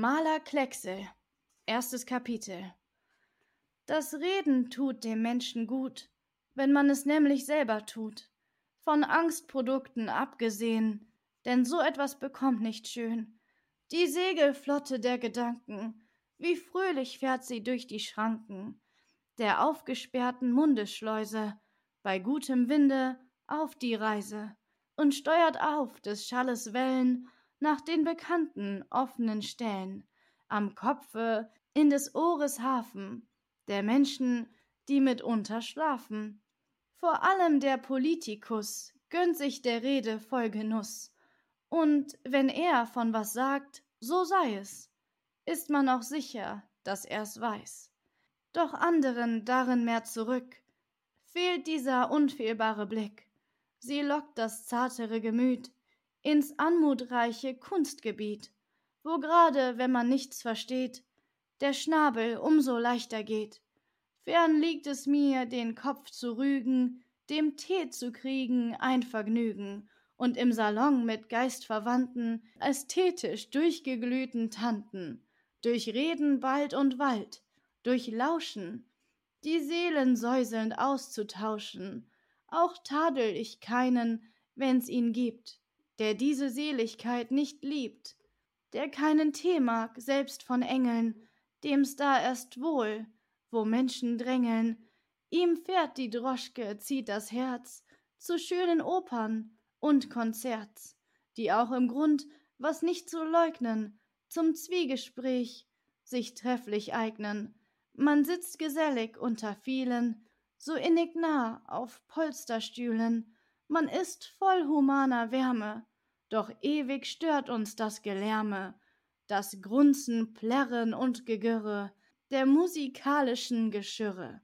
Maler Klecksel Erstes Kapitel Das Reden tut dem Menschen gut, wenn man es nämlich selber tut, von Angstprodukten abgesehen, denn so etwas bekommt nicht schön. Die Segelflotte der Gedanken, wie fröhlich fährt sie durch die Schranken der aufgesperrten Mundesschleuse, bei gutem Winde auf die Reise und steuert auf des Schalles Wellen nach den bekannten offenen Stellen, am Kopfe in des Ohres Hafen, der Menschen, die mitunter schlafen. Vor allem der Politikus gönnt sich der Rede voll Genuss, und wenn er von was sagt, so sei es, ist man auch sicher, dass er's weiß. Doch anderen darin mehr zurück, fehlt dieser unfehlbare Blick, sie lockt das zartere Gemüt ins anmutreiche Kunstgebiet, wo gerade, wenn man nichts versteht, der Schnabel umso leichter geht. Fern liegt es mir, den Kopf zu rügen, dem Tee zu kriegen ein Vergnügen und im Salon mit Geistverwandten, ästhetisch durchgeglühten Tanten, durch Reden bald und Wald, durch Lauschen, die Seelen säuselnd auszutauschen. Auch tadel ich keinen, wenn's ihn gibt, der diese Seligkeit nicht liebt, der keinen Tee mag, selbst von Engeln, dem's da erst wohl, wo Menschen drängeln, ihm fährt die Droschke, zieht das Herz zu schönen Opern und Konzerts, die auch im Grund, was nicht zu leugnen, zum Zwiegespräch sich trefflich eignen. Man sitzt gesellig unter vielen, so innig nah auf Polsterstühlen, man ist voll humaner Wärme, doch ewig stört uns das Gelärme, das Grunzen, Plärren und Gegirre der musikalischen Geschirre.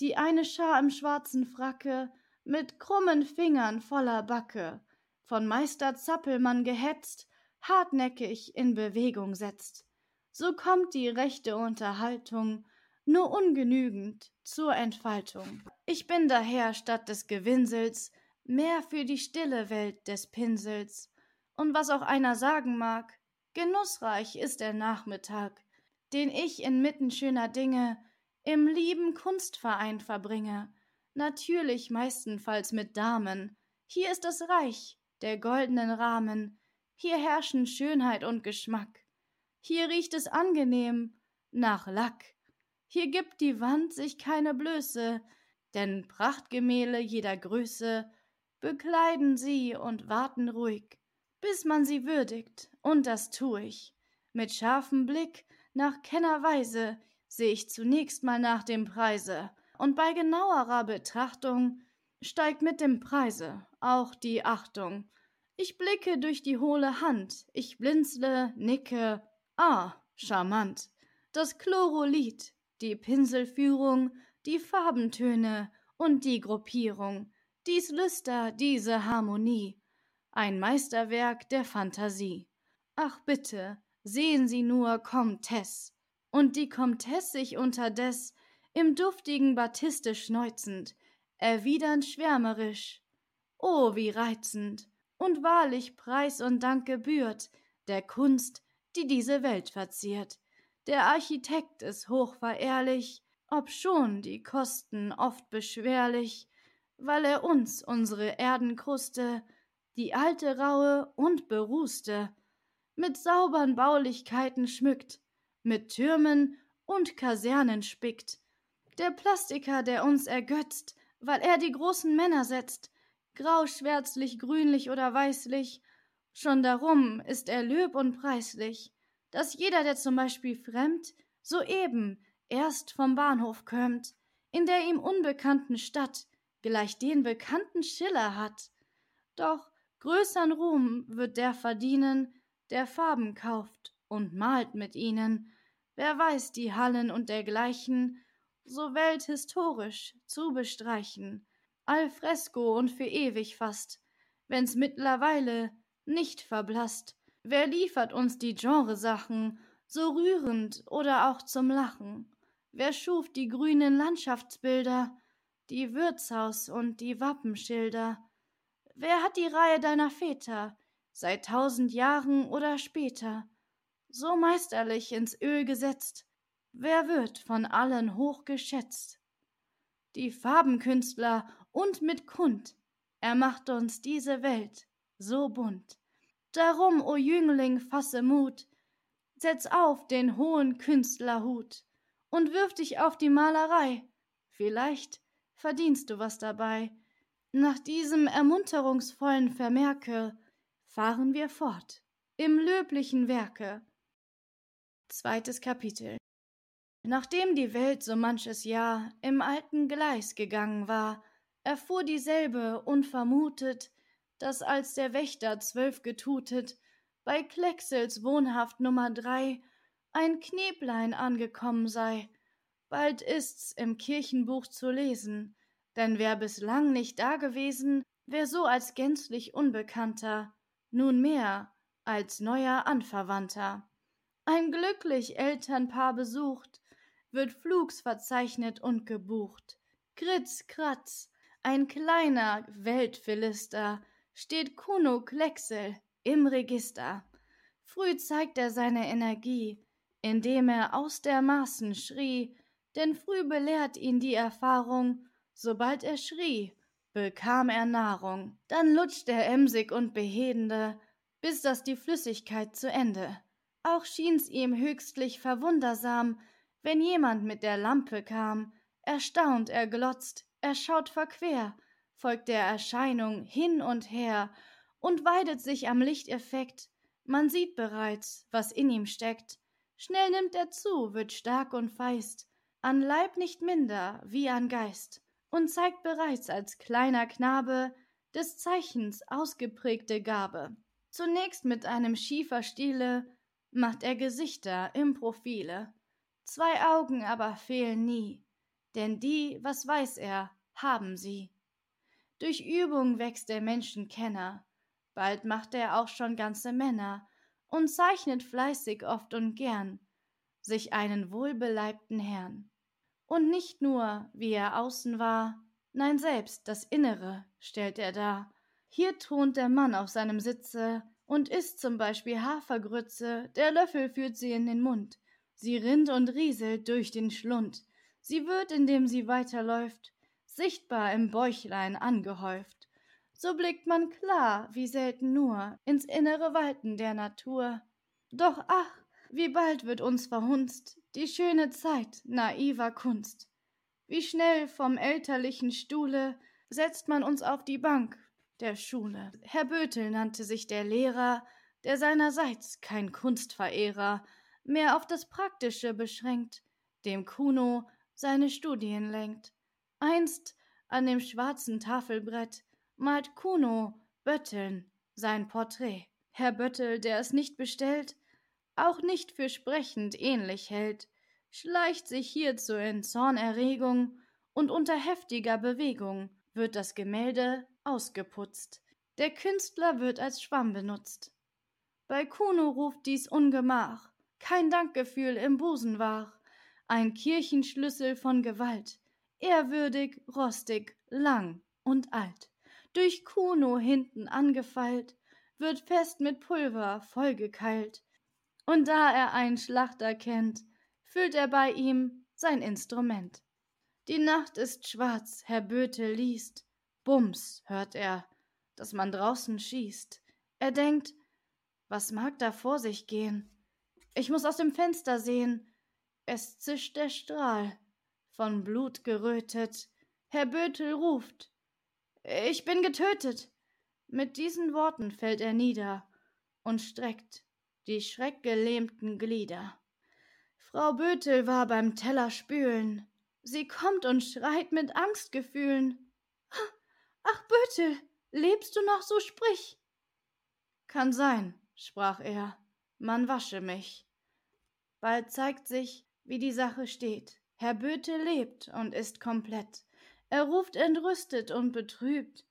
Die eine Schar im schwarzen Fracke mit krummen Fingern voller Backe, von Meister Zappelmann gehetzt, hartnäckig in Bewegung setzt. So kommt die rechte Unterhaltung nur ungenügend zur Entfaltung. Ich bin daher statt des Gewinsels mehr für die stille Welt des Pinsels, und was auch einer sagen mag, genussreich ist der Nachmittag, den ich inmitten schöner Dinge im lieben Kunstverein verbringe, natürlich meistenfalls mit Damen. Hier ist das Reich der goldenen Rahmen, hier herrschen Schönheit und Geschmack. Hier riecht es angenehm nach Lack. Hier gibt die Wand sich keine Blöße, denn Prachtgemälde jeder Größe bekleiden sie und warten ruhig bis man sie würdigt, und das tu ich. Mit scharfem Blick, nach Kennerweise, seh ich zunächst mal nach dem Preise, und bei genauerer Betrachtung steigt mit dem Preise auch die Achtung. Ich blicke durch die hohle Hand, ich blinzle, nicke, ah, charmant. Das Chlorolith, die Pinselführung, die Farbentöne und die Gruppierung, dies Lüster, diese Harmonie, ein Meisterwerk der Phantasie. Ach bitte, sehen Sie nur Comtesse. Und die Comtesse sich unterdes im duftigen Batiste schneuzend, erwidernd schwärmerisch. Oh, wie reizend! Und wahrlich Preis und Dank gebührt der Kunst, die diese Welt verziert. Der Architekt ist hochverehrlich, obschon die Kosten oft beschwerlich, weil er uns unsere Erdenkruste die alte raue und berußte, mit saubern Baulichkeiten schmückt, mit Türmen und Kasernen spickt. Der Plastiker, der uns ergötzt, weil er die großen Männer setzt, grau, schwärzlich, grünlich oder weißlich, schon darum ist er löb und preislich, dass jeder, der zum Beispiel fremd, soeben erst vom Bahnhof kömmt, in der ihm unbekannten Stadt gleich den bekannten Schiller hat. Doch Größern Ruhm wird der verdienen, der Farben kauft und malt mit ihnen. Wer weiß die Hallen und dergleichen so welthistorisch zu bestreichen, al fresco und für ewig fast, wenn's mittlerweile nicht verblasst. Wer liefert uns die Genresachen so rührend oder auch zum Lachen? Wer schuf die grünen Landschaftsbilder, die Wirtshaus und die Wappenschilder? Wer hat die Reihe deiner Väter, seit tausend Jahren oder später? so meisterlich ins Öl gesetzt, wer wird von allen hoch geschätzt? Die Farbenkünstler und mit Kund, er macht uns diese Welt so bunt. Darum, o Jüngling, fasse Mut, setz auf den hohen Künstlerhut und wirf dich auf die Malerei. Vielleicht verdienst du was dabei. Nach diesem ermunterungsvollen Vermerke fahren wir fort im löblichen Werke. Zweites Kapitel Nachdem die Welt so manches Jahr im alten Gleis gegangen war, erfuhr dieselbe unvermutet, dass als der Wächter zwölf getutet, bei Klecksels Wohnhaft Nummer drei ein Kneblein angekommen sei. Bald ist's im Kirchenbuch zu lesen, denn wer bislang nicht dagewesen, wär so als gänzlich Unbekannter, nunmehr als neuer Anverwandter. Ein glücklich Elternpaar besucht, wird flugs verzeichnet und gebucht. Kritz, kratz, ein kleiner Weltphilister, steht Kuno Klecksel im Register. Früh zeigt er seine Energie, indem er aus der Maßen schrie, denn früh belehrt ihn die Erfahrung, sobald er schrie, bekam er Nahrung. Dann lutscht er emsig und behedende, bis das die Flüssigkeit zu Ende. Auch schien's ihm höchstlich verwundersam, wenn jemand mit der Lampe kam, erstaunt er glotzt, er schaut verquer, folgt der Erscheinung hin und her und weidet sich am Lichteffekt, man sieht bereits, was in ihm steckt. Schnell nimmt er zu, wird stark und feist, an Leib nicht minder wie an Geist, und zeigt bereits als kleiner Knabe des Zeichens ausgeprägte Gabe. Zunächst mit einem Schieferstiele macht er Gesichter im Profile, Zwei Augen aber fehlen nie, denn die, was weiß er, haben sie. Durch Übung wächst der Menschenkenner, bald macht er auch schon ganze Männer und zeichnet fleißig oft und gern sich einen wohlbeleibten Herrn. Und nicht nur, wie er außen war, nein selbst das Innere stellt er dar. Hier thront der Mann auf seinem Sitze und isst zum Beispiel Hafergrütze, der Löffel führt sie in den Mund, Sie rinnt und rieselt durch den Schlund. Sie wird, indem sie weiterläuft, sichtbar im Bäuchlein angehäuft. So blickt man klar, wie selten nur, ins innere Walten der Natur. Doch ach, wie bald wird uns verhunzt die schöne Zeit naiver Kunst. Wie schnell vom elterlichen Stuhle setzt man uns auf die Bank der Schule. Herr Bötel nannte sich der Lehrer, der seinerseits kein Kunstverehrer, mehr auf das Praktische beschränkt, dem Kuno seine Studien lenkt. Einst an dem schwarzen Tafelbrett malt Kuno Bötteln sein Porträt. Herr Böttel, der es nicht bestellt, auch nicht für sprechend ähnlich hält, schleicht sich hierzu in Zornerregung und unter heftiger Bewegung wird das Gemälde ausgeputzt. Der Künstler wird als Schwamm benutzt. Bei Kuno ruft dies Ungemach, kein Dankgefühl im Busen war, ein Kirchenschlüssel von Gewalt, ehrwürdig, rostig, lang und alt, durch Kuno hinten angefeilt, wird fest mit Pulver vollgekeilt, und da er einen Schlachter kennt, füllt er bei ihm sein Instrument. Die Nacht ist schwarz, Herr Böte liest, Bums hört er, dass man draußen schießt. Er denkt, was mag da vor sich gehen? Ich muss aus dem Fenster sehen. Es zischt der Strahl. Von Blut gerötet. Herr Bötel ruft. Ich bin getötet. Mit diesen Worten fällt er nieder und streckt die schreckgelähmten Glieder. Frau Bötel war beim Teller spülen. Sie kommt und schreit mit Angstgefühlen. Ach, Bötel, lebst du noch, so sprich. Kann sein, sprach er, man wasche mich. Bald zeigt sich, wie die Sache steht. Herr Böte lebt und ist komplett. Er ruft entrüstet und betrübt.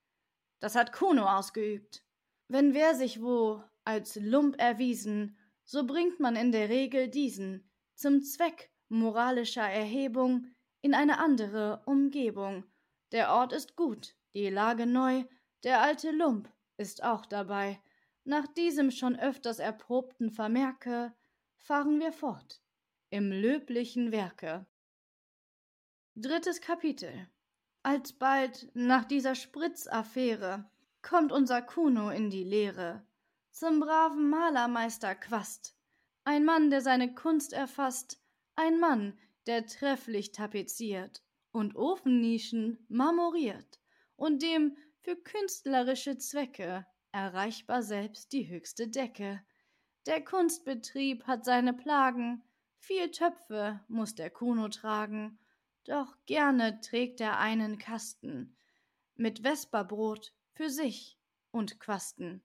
Das hat Kuno ausgeübt. Wenn wer sich wo als Lump erwiesen, so bringt man in der Regel diesen zum Zweck moralischer Erhebung in eine andere Umgebung. Der Ort ist gut, die Lage neu, der alte Lump ist auch dabei. Nach diesem schon öfters erprobten Vermerke fahren wir fort im löblichen Werke. Drittes Kapitel Alsbald nach dieser Spritzaffäre kommt unser Kuno in die Lehre zum braven Malermeister Quast, ein Mann, der seine Kunst erfasst, ein Mann, der trefflich tapeziert und Ofennischen marmoriert und dem für künstlerische Zwecke erreichbar selbst die höchste Decke. Der Kunstbetrieb hat seine Plagen, viel Töpfe muss der Kuno tragen, doch gerne trägt er einen Kasten mit Vesperbrot für sich und Quasten.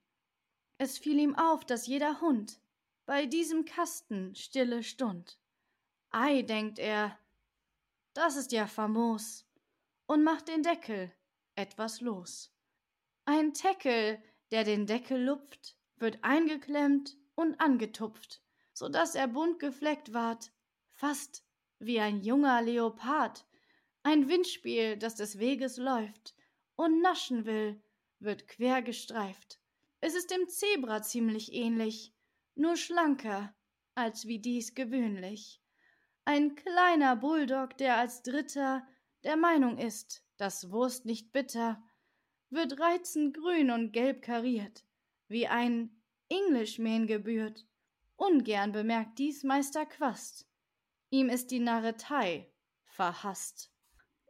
Es fiel ihm auf, dass jeder Hund bei diesem Kasten stille stund. Ei, denkt er, das ist ja famos, und macht den Deckel etwas los. Ein Teckel, der den Deckel lupft, wird eingeklemmt und angetupft so dass er bunt gefleckt ward, fast wie ein junger Leopard, ein Windspiel, das des Weges läuft und naschen will, wird quer gestreift. Es ist dem Zebra ziemlich ähnlich, nur schlanker, als wie dies gewöhnlich. Ein kleiner Bulldog, der als Dritter der Meinung ist, dass Wurst nicht bitter, wird reizend grün und gelb kariert, wie ein Englishman gebührt, Ungern bemerkt dies Meister Quast. Ihm ist die Narretei verhasst.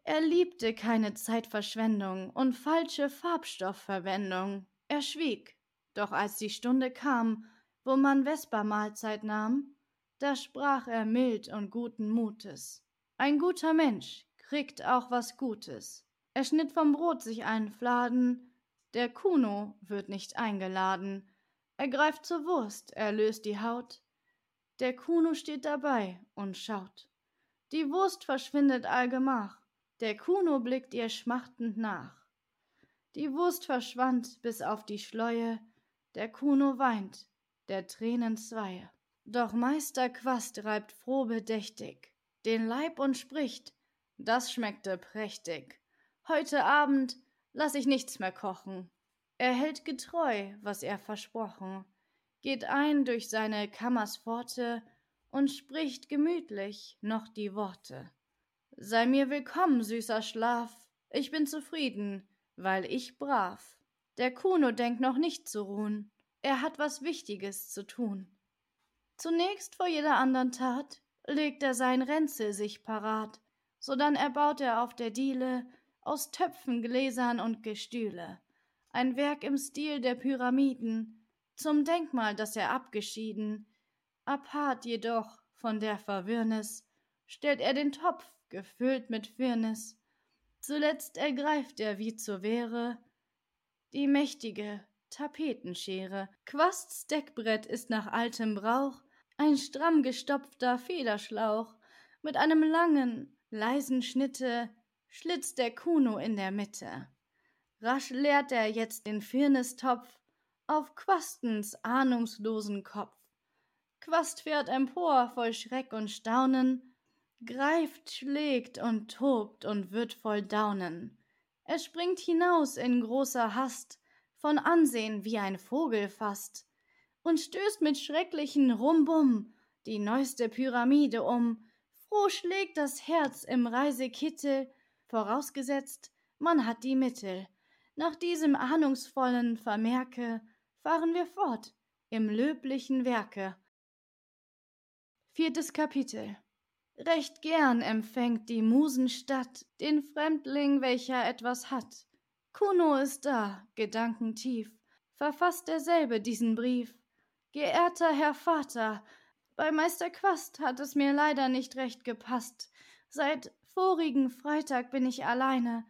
Er liebte keine Zeitverschwendung und falsche Farbstoffverwendung. Er schwieg, doch als die Stunde kam, wo man Vespermahlzeit nahm, da sprach er mild und guten Mutes. Ein guter Mensch kriegt auch was Gutes. Er schnitt vom Brot sich einen Fladen, der Kuno wird nicht eingeladen, er greift zur Wurst, er löst die Haut. Der Kuno steht dabei und schaut. Die Wurst verschwindet allgemach. Der Kuno blickt ihr schmachtend nach. Die Wurst verschwand bis auf die Schleue. Der Kuno weint, der Tränen Zweie. Doch Meister Quast reibt froh bedächtig den Leib und spricht, das schmeckte prächtig. Heute Abend lass ich nichts mehr kochen. Er hält getreu, was er versprochen, geht ein durch seine Kammers Pforte und spricht gemütlich noch die Worte. Sei mir willkommen, süßer Schlaf, ich bin zufrieden, weil ich brav. Der Kuno denkt noch nicht zu ruhen, er hat was Wichtiges zu tun. Zunächst vor jeder andern Tat legt er sein Ränzel sich parat, sodann erbaut er auf der Diele aus Töpfen, Gläsern und Gestühle ein Werk im Stil der Pyramiden, zum Denkmal, das er abgeschieden. Apart jedoch von der Verwirrnis stellt er den Topf, gefüllt mit Firnis. Zuletzt ergreift er wie zur Wehre die mächtige Tapetenschere. Quasts Deckbrett ist nach altem Brauch ein stramm gestopfter Federschlauch. Mit einem langen, leisen Schnitte schlitzt der Kuno in der Mitte. Rasch leert er jetzt den Firnistopf auf Quastens ahnungslosen Kopf. Quast fährt empor voll Schreck und Staunen, greift, schlägt und tobt und wird voll Daunen. Er springt hinaus in großer Hast, von Ansehen wie ein Vogel fast, und stößt mit schrecklichen Rumbum die neueste Pyramide um. Froh schlägt das Herz im Reisekittel, vorausgesetzt, man hat die Mittel. Nach diesem ahnungsvollen Vermerke fahren wir fort im löblichen Werke. Viertes Kapitel Recht gern empfängt die Musenstadt den Fremdling, welcher etwas hat. Kuno ist da, gedankentief, verfasst derselbe diesen Brief. Geehrter Herr Vater, bei Meister Quast hat es mir leider nicht recht gepasst. Seit vorigen Freitag bin ich alleine,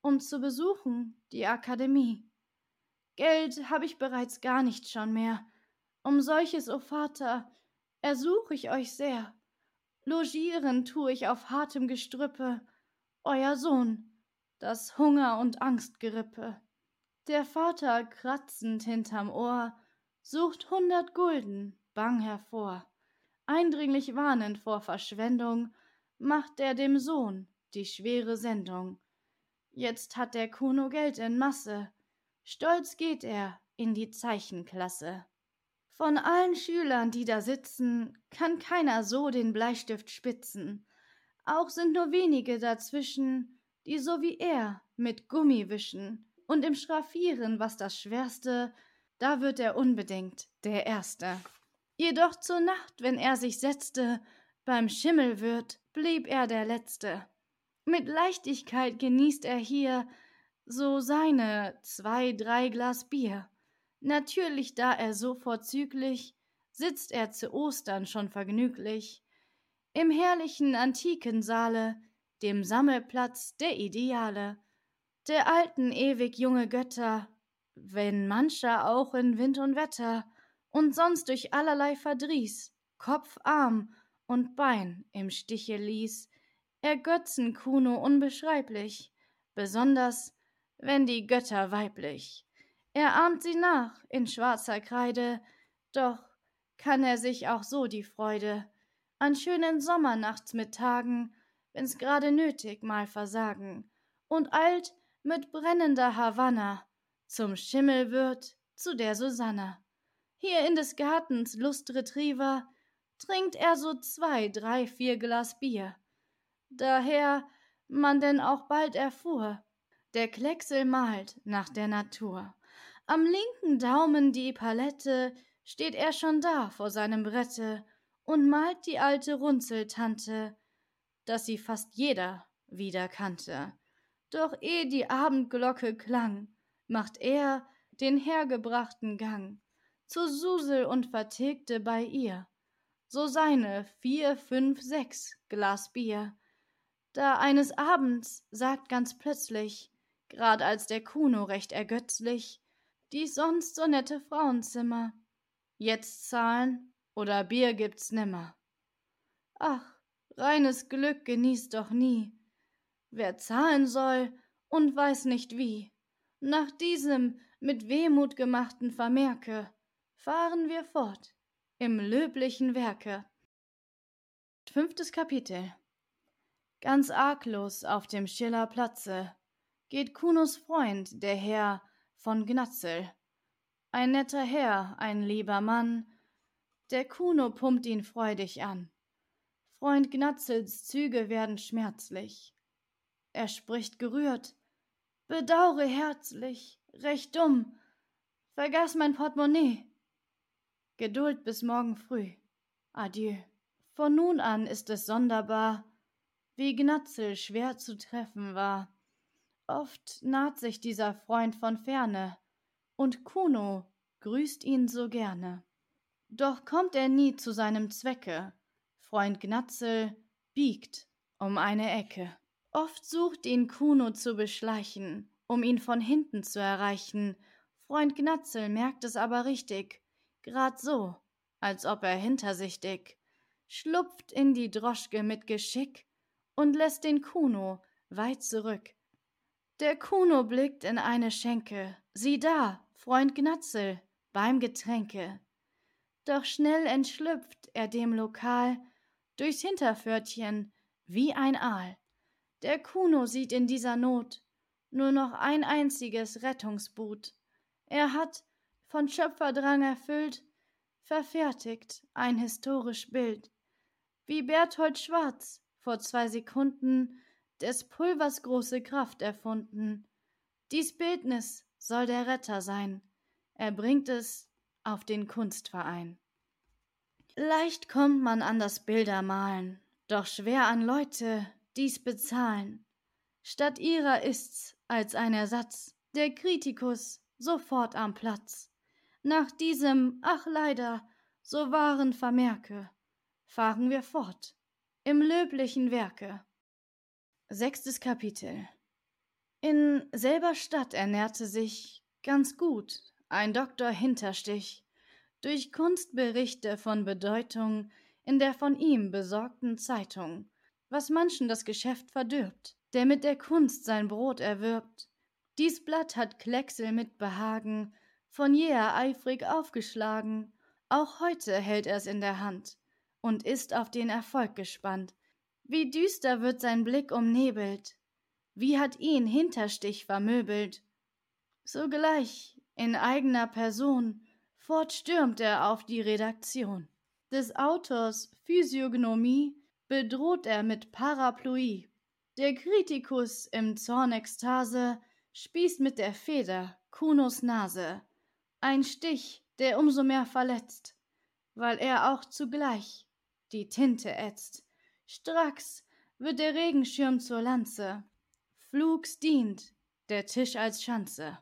um zu besuchen die Akademie. Geld hab ich bereits gar nicht schon mehr. Um solches, o oh Vater, ersuch ich euch sehr. Logieren tu ich auf hartem Gestrüppe, euer Sohn, das Hunger und Angstgerippe. Der Vater, kratzend hinterm Ohr, sucht hundert Gulden bang hervor. Eindringlich warnend vor Verschwendung, macht er dem Sohn die schwere Sendung. Jetzt hat der Kuno Geld in Masse. Stolz geht er in die Zeichenklasse. Von allen Schülern, die da sitzen, kann keiner so den Bleistift spitzen. Auch sind nur wenige dazwischen, die so wie er mit Gummi wischen. Und im Schraffieren, was das Schwerste, da wird er unbedingt der Erste. Jedoch zur Nacht, wenn er sich setzte, beim Schimmelwirt blieb er der Letzte. Mit Leichtigkeit genießt er hier so seine zwei, drei Glas Bier. Natürlich, da er so vorzüglich, sitzt er zu Ostern schon vergnüglich. Im herrlichen antiken Saale, dem Sammelplatz der Ideale, der alten ewig junge Götter, wenn mancher auch in Wind und Wetter und sonst durch allerlei Verdries Kopf, Arm und Bein im Stiche ließ, ergötzen Kuno unbeschreiblich, besonders wenn die Götter weiblich. Er ahmt sie nach in schwarzer Kreide, doch kann er sich auch so die Freude an schönen Sommernachts mit Tagen, wenn's gerade nötig mal versagen, und eilt mit brennender Havanna zum Schimmelwirt zu der Susanna. Hier in des Gartens Lustretriever trinkt er so zwei, drei, vier Glas Bier. Daher man denn auch bald erfuhr, der Klecksel malt nach der Natur. Am linken Daumen die Palette steht er schon da vor seinem Brette und malt die alte Runzeltante, dass sie fast jeder wieder kannte. Doch eh die Abendglocke klang, macht er den hergebrachten Gang zur Susel und vertilgte bei ihr so seine vier, fünf, sechs Glas Bier. Da eines Abends sagt ganz plötzlich, grad als der Kuno recht ergötzlich, dies sonst so nette Frauenzimmer. Jetzt zahlen oder Bier gibt's nimmer. Ach, reines Glück genießt doch nie. Wer zahlen soll und weiß nicht wie. Nach diesem mit Wehmut gemachten Vermerke fahren wir fort im löblichen Werke. Fünftes Kapitel Ganz arglos auf dem Schillerplatze geht Kunos Freund, der Herr von Gnatzel. Ein netter Herr, ein lieber Mann, der Kuno pumpt ihn freudig an. Freund Gnatzels Züge werden schmerzlich. Er spricht gerührt, bedaure herzlich, recht dumm, vergaß mein Portemonnaie. Geduld bis morgen früh. Adieu. Von nun an ist es sonderbar, wie Gnatzel schwer zu treffen war. Oft naht sich dieser Freund von ferne, und Kuno grüßt ihn so gerne. Doch kommt er nie zu seinem Zwecke. Freund Gnatzel biegt um eine Ecke. Oft sucht ihn Kuno zu beschleichen, um ihn von hinten zu erreichen. Freund Gnatzel merkt es aber richtig, grad so, als ob er hintersichtig, schlupft in die Droschke mit Geschick und lässt den Kuno weit zurück. Der Kuno blickt in eine Schenke, sieh da, Freund Gnatzel, beim Getränke. Doch schnell entschlüpft er dem Lokal durchs Hinterpförtchen wie ein Aal. Der Kuno sieht in dieser Not nur noch ein einziges Rettungsboot. Er hat, von Schöpferdrang erfüllt, verfertigt ein historisch Bild, wie Berthold Schwarz vor zwei Sekunden des Pulvers große Kraft erfunden. Dies Bildnis soll der Retter sein. Er bringt es auf den Kunstverein. Leicht kommt man an das Bildermalen, doch schwer an Leute, dies bezahlen. Statt ihrer ist's als ein Ersatz der Kritikus sofort am Platz. Nach diesem, ach leider, so wahren Vermerke, fahren wir fort im löblichen Werke. Sechstes Kapitel. In selber Stadt ernährte sich ganz gut ein Doktor Hinterstich durch Kunstberichte von Bedeutung in der von ihm besorgten Zeitung, was manchen das Geschäft verdirbt, der mit der Kunst sein Brot erwirbt. Dies Blatt hat Klecksel mit Behagen von jeher eifrig aufgeschlagen, auch heute hält er's in der Hand und ist auf den Erfolg gespannt, wie düster wird sein Blick umnebelt, wie hat ihn Hinterstich vermöbelt. Sogleich, in eigener Person, Fort stürmt er auf die Redaktion. Des Autors Physiognomie bedroht er mit Parapluie. Der Kritikus im Zornekstase spießt mit der Feder Kunos Nase. Ein Stich, der umso mehr verletzt, weil er auch zugleich die Tinte ätzt. Stracks wird der Regenschirm zur Lanze, flugs dient der Tisch als Schanze.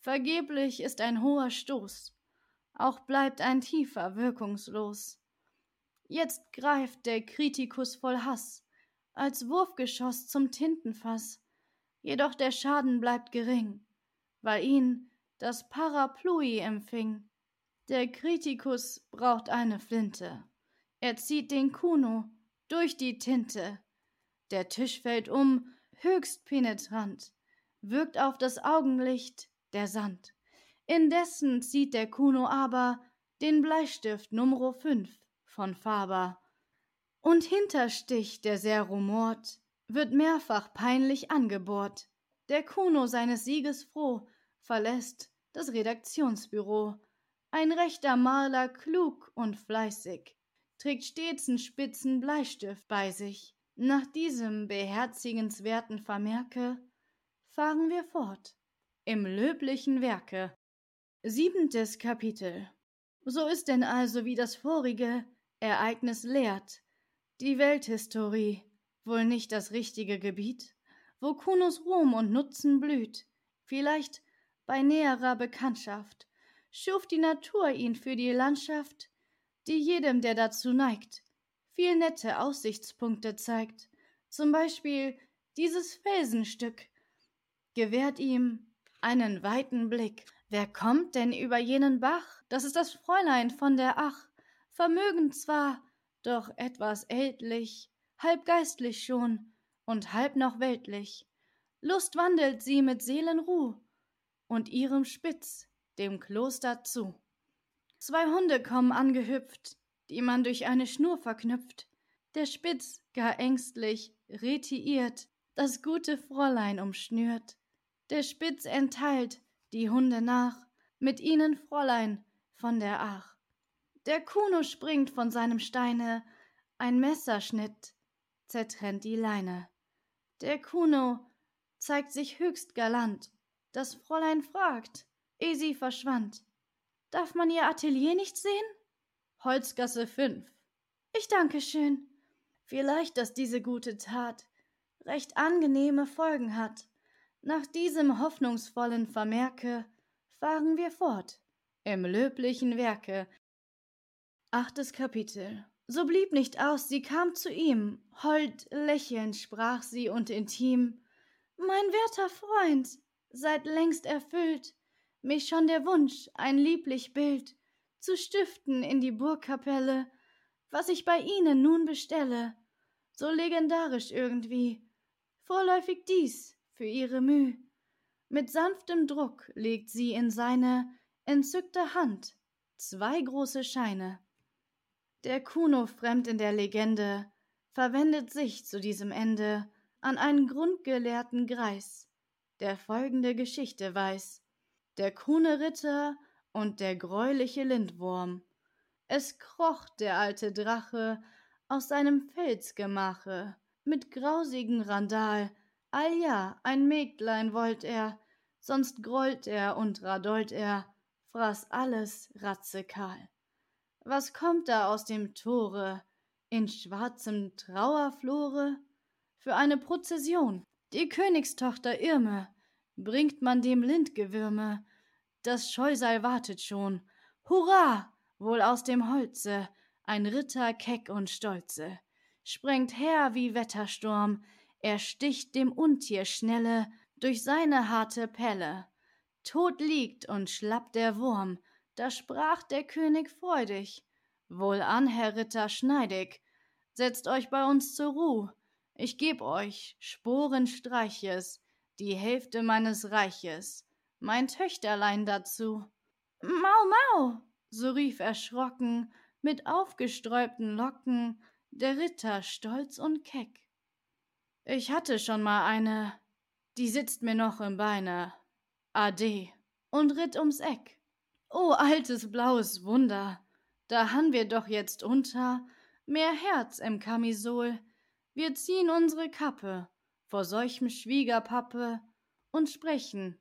Vergeblich ist ein hoher Stoß, auch bleibt ein tiefer wirkungslos. Jetzt greift der Kritikus voll Hass, als Wurfgeschoss zum Tintenfass, jedoch der Schaden bleibt gering, weil ihn das Paraplui empfing. Der Kritikus braucht eine Flinte, er zieht den Kuno durch die Tinte, der Tisch fällt um, höchst penetrant, wirkt auf das Augenlicht der Sand. Indessen zieht der Kuno aber den Bleistift Nummer 5 von Faber. Und Hinterstich, der sehr rumort, wird mehrfach peinlich angebohrt. Der Kuno seines Sieges froh verlässt das Redaktionsbüro. Ein rechter Maler, klug und fleißig, trägt stets einen spitzen Bleistift bei sich. Nach diesem beherzigenswerten Vermerke fahren wir fort im löblichen Werke. Siebentes Kapitel. So ist denn also wie das vorige Ereignis lehrt, die Welthistorie, wohl nicht das richtige Gebiet, wo Kunos Ruhm und Nutzen blüht, vielleicht bei näherer Bekanntschaft, schuf die Natur ihn für die Landschaft, die jedem, der dazu neigt, viel nette Aussichtspunkte zeigt, zum Beispiel dieses Felsenstück, gewährt ihm einen weiten Blick. Wer kommt denn über jenen Bach? Das ist das Fräulein von der Ach, vermögend zwar, doch etwas ältlich, halb geistlich schon und halb noch weltlich. Lust wandelt sie mit Seelenruh und ihrem Spitz dem Kloster zu. Zwei Hunde kommen angehüpft, die man durch eine Schnur verknüpft. Der Spitz, gar ängstlich, retiiert, das gute Fräulein umschnürt. Der Spitz entteilt die Hunde nach, mit ihnen Fräulein von der Ach. Der Kuno springt von seinem Steine, ein Messerschnitt zertrennt die Leine. Der Kuno zeigt sich höchst galant. Das Fräulein fragt, eh sie verschwand. Darf man ihr Atelier nicht sehen? Holzgasse 5. Ich danke schön. Vielleicht, dass diese gute Tat recht angenehme Folgen hat. Nach diesem hoffnungsvollen Vermerke fahren wir fort im löblichen Werke. Achtes Kapitel. So blieb nicht aus, sie kam zu ihm, hold lächelnd sprach sie und intim Mein werter Freund, seid längst erfüllt, mich schon der Wunsch, ein lieblich Bild zu stiften in die Burgkapelle, was ich bei Ihnen nun bestelle, so legendarisch irgendwie, vorläufig dies für Ihre Müh. Mit sanftem Druck legt sie in seine entzückte Hand zwei große Scheine. Der Kuno fremd in der Legende verwendet sich zu diesem Ende an einen grundgelehrten Greis, der folgende Geschichte weiß. Der Kuhne Ritter und der greuliche Lindwurm. Es kroch der alte Drache aus seinem Felsgemache, mit grausigen Randal, allja ein Mägdlein wollt er, sonst grollt er und radollt er, fraß alles ratzekahl. Was kommt da aus dem Tore, in schwarzem Trauerflore? Für eine Prozession, die Königstochter Irme, bringt man dem Lindgewürme, das Scheusal wartet schon. Hurra! Wohl aus dem Holze, ein Ritter keck und stolze, sprengt her wie Wettersturm, er sticht dem Untier schnelle durch seine harte Pelle. Tot liegt und schlappt der Wurm, da sprach der König freudig. Wohlan, Herr Ritter schneidig, setzt euch bei uns zur Ruh, ich geb euch Sporenstreiches, die Hälfte meines Reiches mein Töchterlein dazu. Mau, mau, so rief erschrocken, mit aufgesträubten Locken, der Ritter stolz und keck. Ich hatte schon mal eine, die sitzt mir noch im Beine. Ade, und ritt ums Eck. O altes blaues Wunder, da han wir doch jetzt unter mehr Herz im Kamisol. Wir ziehen unsere Kappe vor solchem Schwiegerpappe und sprechen.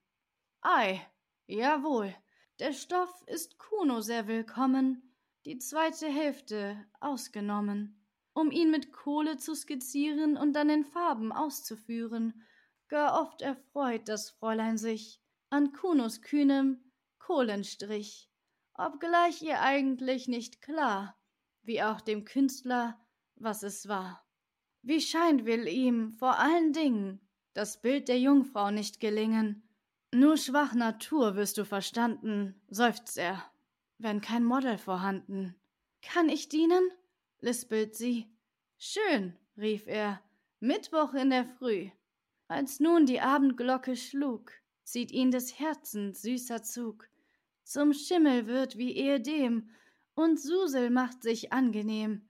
Ei, jawohl, der Stoff ist Kuno sehr willkommen, die zweite Hälfte ausgenommen, um ihn mit Kohle zu skizzieren und dann in Farben auszuführen. Gar oft erfreut das Fräulein sich an Kunos kühnem Kohlenstrich, obgleich ihr eigentlich nicht klar, wie auch dem Künstler, was es war. Wie scheint will ihm vor allen Dingen das Bild der Jungfrau nicht gelingen, nur schwach Natur wirst du verstanden, seufzt er, wenn kein Model vorhanden. Kann ich dienen? lispelt sie. Schön, rief er, Mittwoch in der Früh. Als nun die Abendglocke schlug, zieht ihn des Herzens süßer Zug. Zum Schimmel wird wie ehedem, und Susel macht sich angenehm.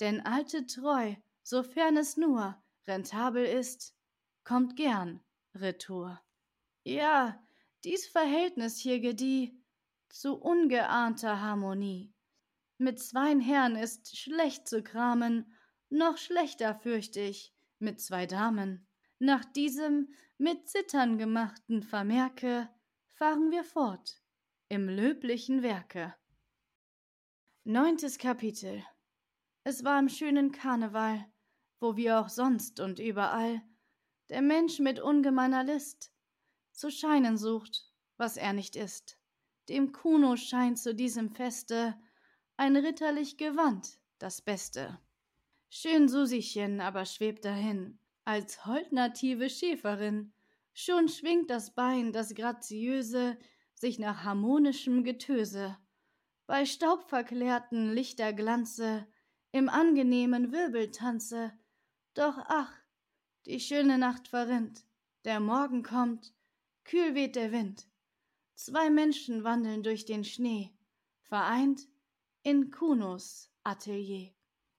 Denn alte Treu, sofern es nur rentabel ist, kommt gern retour. Ja, dies Verhältnis hier gedieh zu ungeahnter Harmonie. Mit zweien Herren ist schlecht zu kramen, noch schlechter fürcht ich mit zwei Damen. Nach diesem mit Zittern gemachten Vermerke fahren wir fort im löblichen Werke. Neuntes Kapitel Es war im schönen Karneval, wo wie auch sonst und überall der Mensch mit ungemeiner List zu scheinen sucht, was er nicht ist. Dem Kuno scheint zu diesem Feste ein ritterlich Gewand das Beste. Schön Susiechen aber schwebt dahin, als holdnative Schäferin. Schon schwingt das Bein, das graziöse, sich nach harmonischem Getöse. Bei staubverklärten Lichterglanze, im angenehmen Wirbeltanze. Doch ach, die schöne Nacht verrinnt, der Morgen kommt, kühl weht der Wind. Zwei Menschen wandeln durch den Schnee, vereint in Kunos Atelier.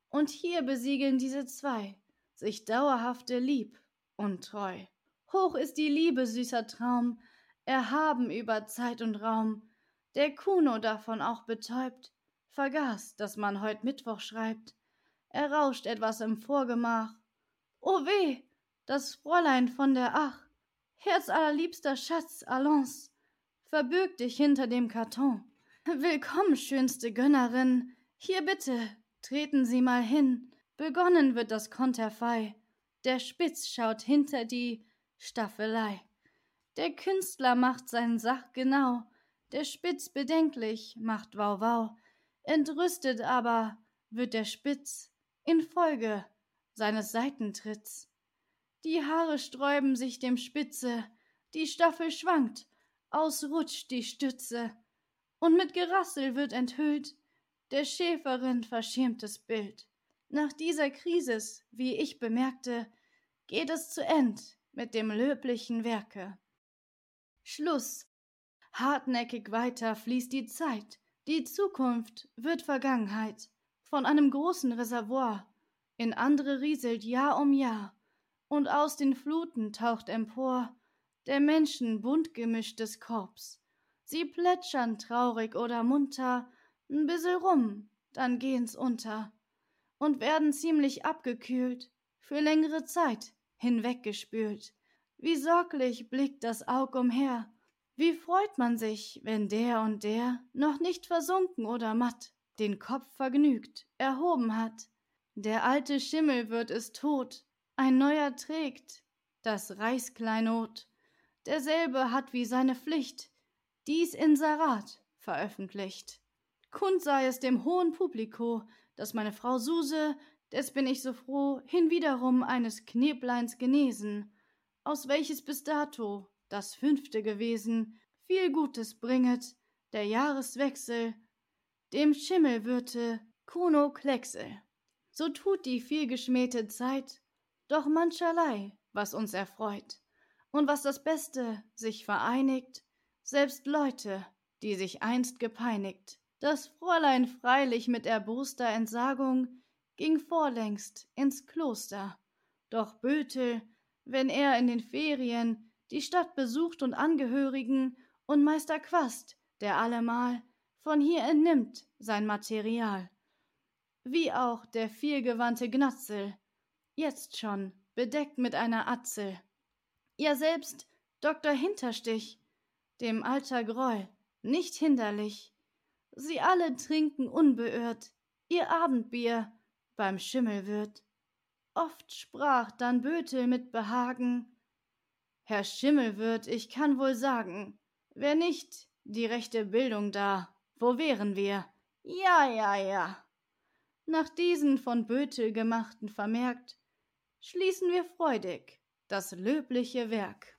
Und hier besiegeln diese zwei sich dauerhafte Lieb und Treu. Hoch ist die Liebe, süßer Traum, erhaben über Zeit und Raum. Der Kuno davon auch betäubt, vergaß, dass man heut Mittwoch schreibt. Er rauscht etwas im Vorgemach. O weh, das Fräulein von der Ach, Herzallerliebster Schatz, allons, verbürg dich hinter dem Karton. Willkommen, schönste Gönnerin, hier bitte, treten Sie mal hin. Begonnen wird das Konterfei. Der Spitz schaut hinter die Staffelei. Der Künstler macht sein Sach genau, der Spitz bedenklich macht Wau Wau. Entrüstet aber wird der Spitz infolge seines Seitentritts. Die Haare sträuben sich dem Spitze, die Staffel schwankt, ausrutscht die Stütze, und mit Gerassel wird enthüllt der Schäferin verschämtes Bild. Nach dieser Krisis, wie ich bemerkte, geht es zu End mit dem löblichen Werke. Schluss. Hartnäckig weiter fließt die Zeit, die Zukunft wird Vergangenheit. Von einem großen Reservoir in andere rieselt Jahr um Jahr, und aus den Fluten taucht empor der Menschen bunt gemischtes Korps. Sie plätschern traurig oder munter, n bissel rum, dann gehen's unter und werden ziemlich abgekühlt, für längere Zeit hinweggespült. Wie sorglich blickt das Aug umher, wie freut man sich, wenn der und der noch nicht versunken oder matt den Kopf vergnügt erhoben hat. Der alte Schimmel wird es tot, ein neuer trägt das Reichskleinod. Derselbe hat wie seine Pflicht dies Inserat veröffentlicht. Kund sei es dem hohen Publiko, dass meine Frau Suse, des bin ich so froh, hinwiederum eines Knebleins genesen, aus welches bis dato das fünfte gewesen, viel Gutes bringet, der Jahreswechsel, dem Schimmelwürte Kuno Klecksel. So tut die vielgeschmähte Zeit doch mancherlei, was uns erfreut, und was das Beste sich vereinigt, selbst Leute, die sich einst gepeinigt. Das Fräulein freilich mit erboster Entsagung ging vorlängst ins Kloster, doch Bötel, wenn er in den Ferien die Stadt besucht und Angehörigen und Meister Quast der allemal von hier entnimmt sein Material. Wie auch der vielgewandte Gnatzel, jetzt schon bedeckt mit einer Atzel. Ja selbst Dr. Hinterstich, dem alter Groll, nicht hinderlich. Sie alle trinken unbeirrt ihr Abendbier beim Schimmelwirt. Oft sprach dann Bötel mit Behagen, Herr Schimmelwirt, ich kann wohl sagen, wär nicht die rechte Bildung da, wo wären wir? Ja, ja, ja. Nach diesen von Bötel gemachten vermerkt, schließen wir freudig das löbliche Werk.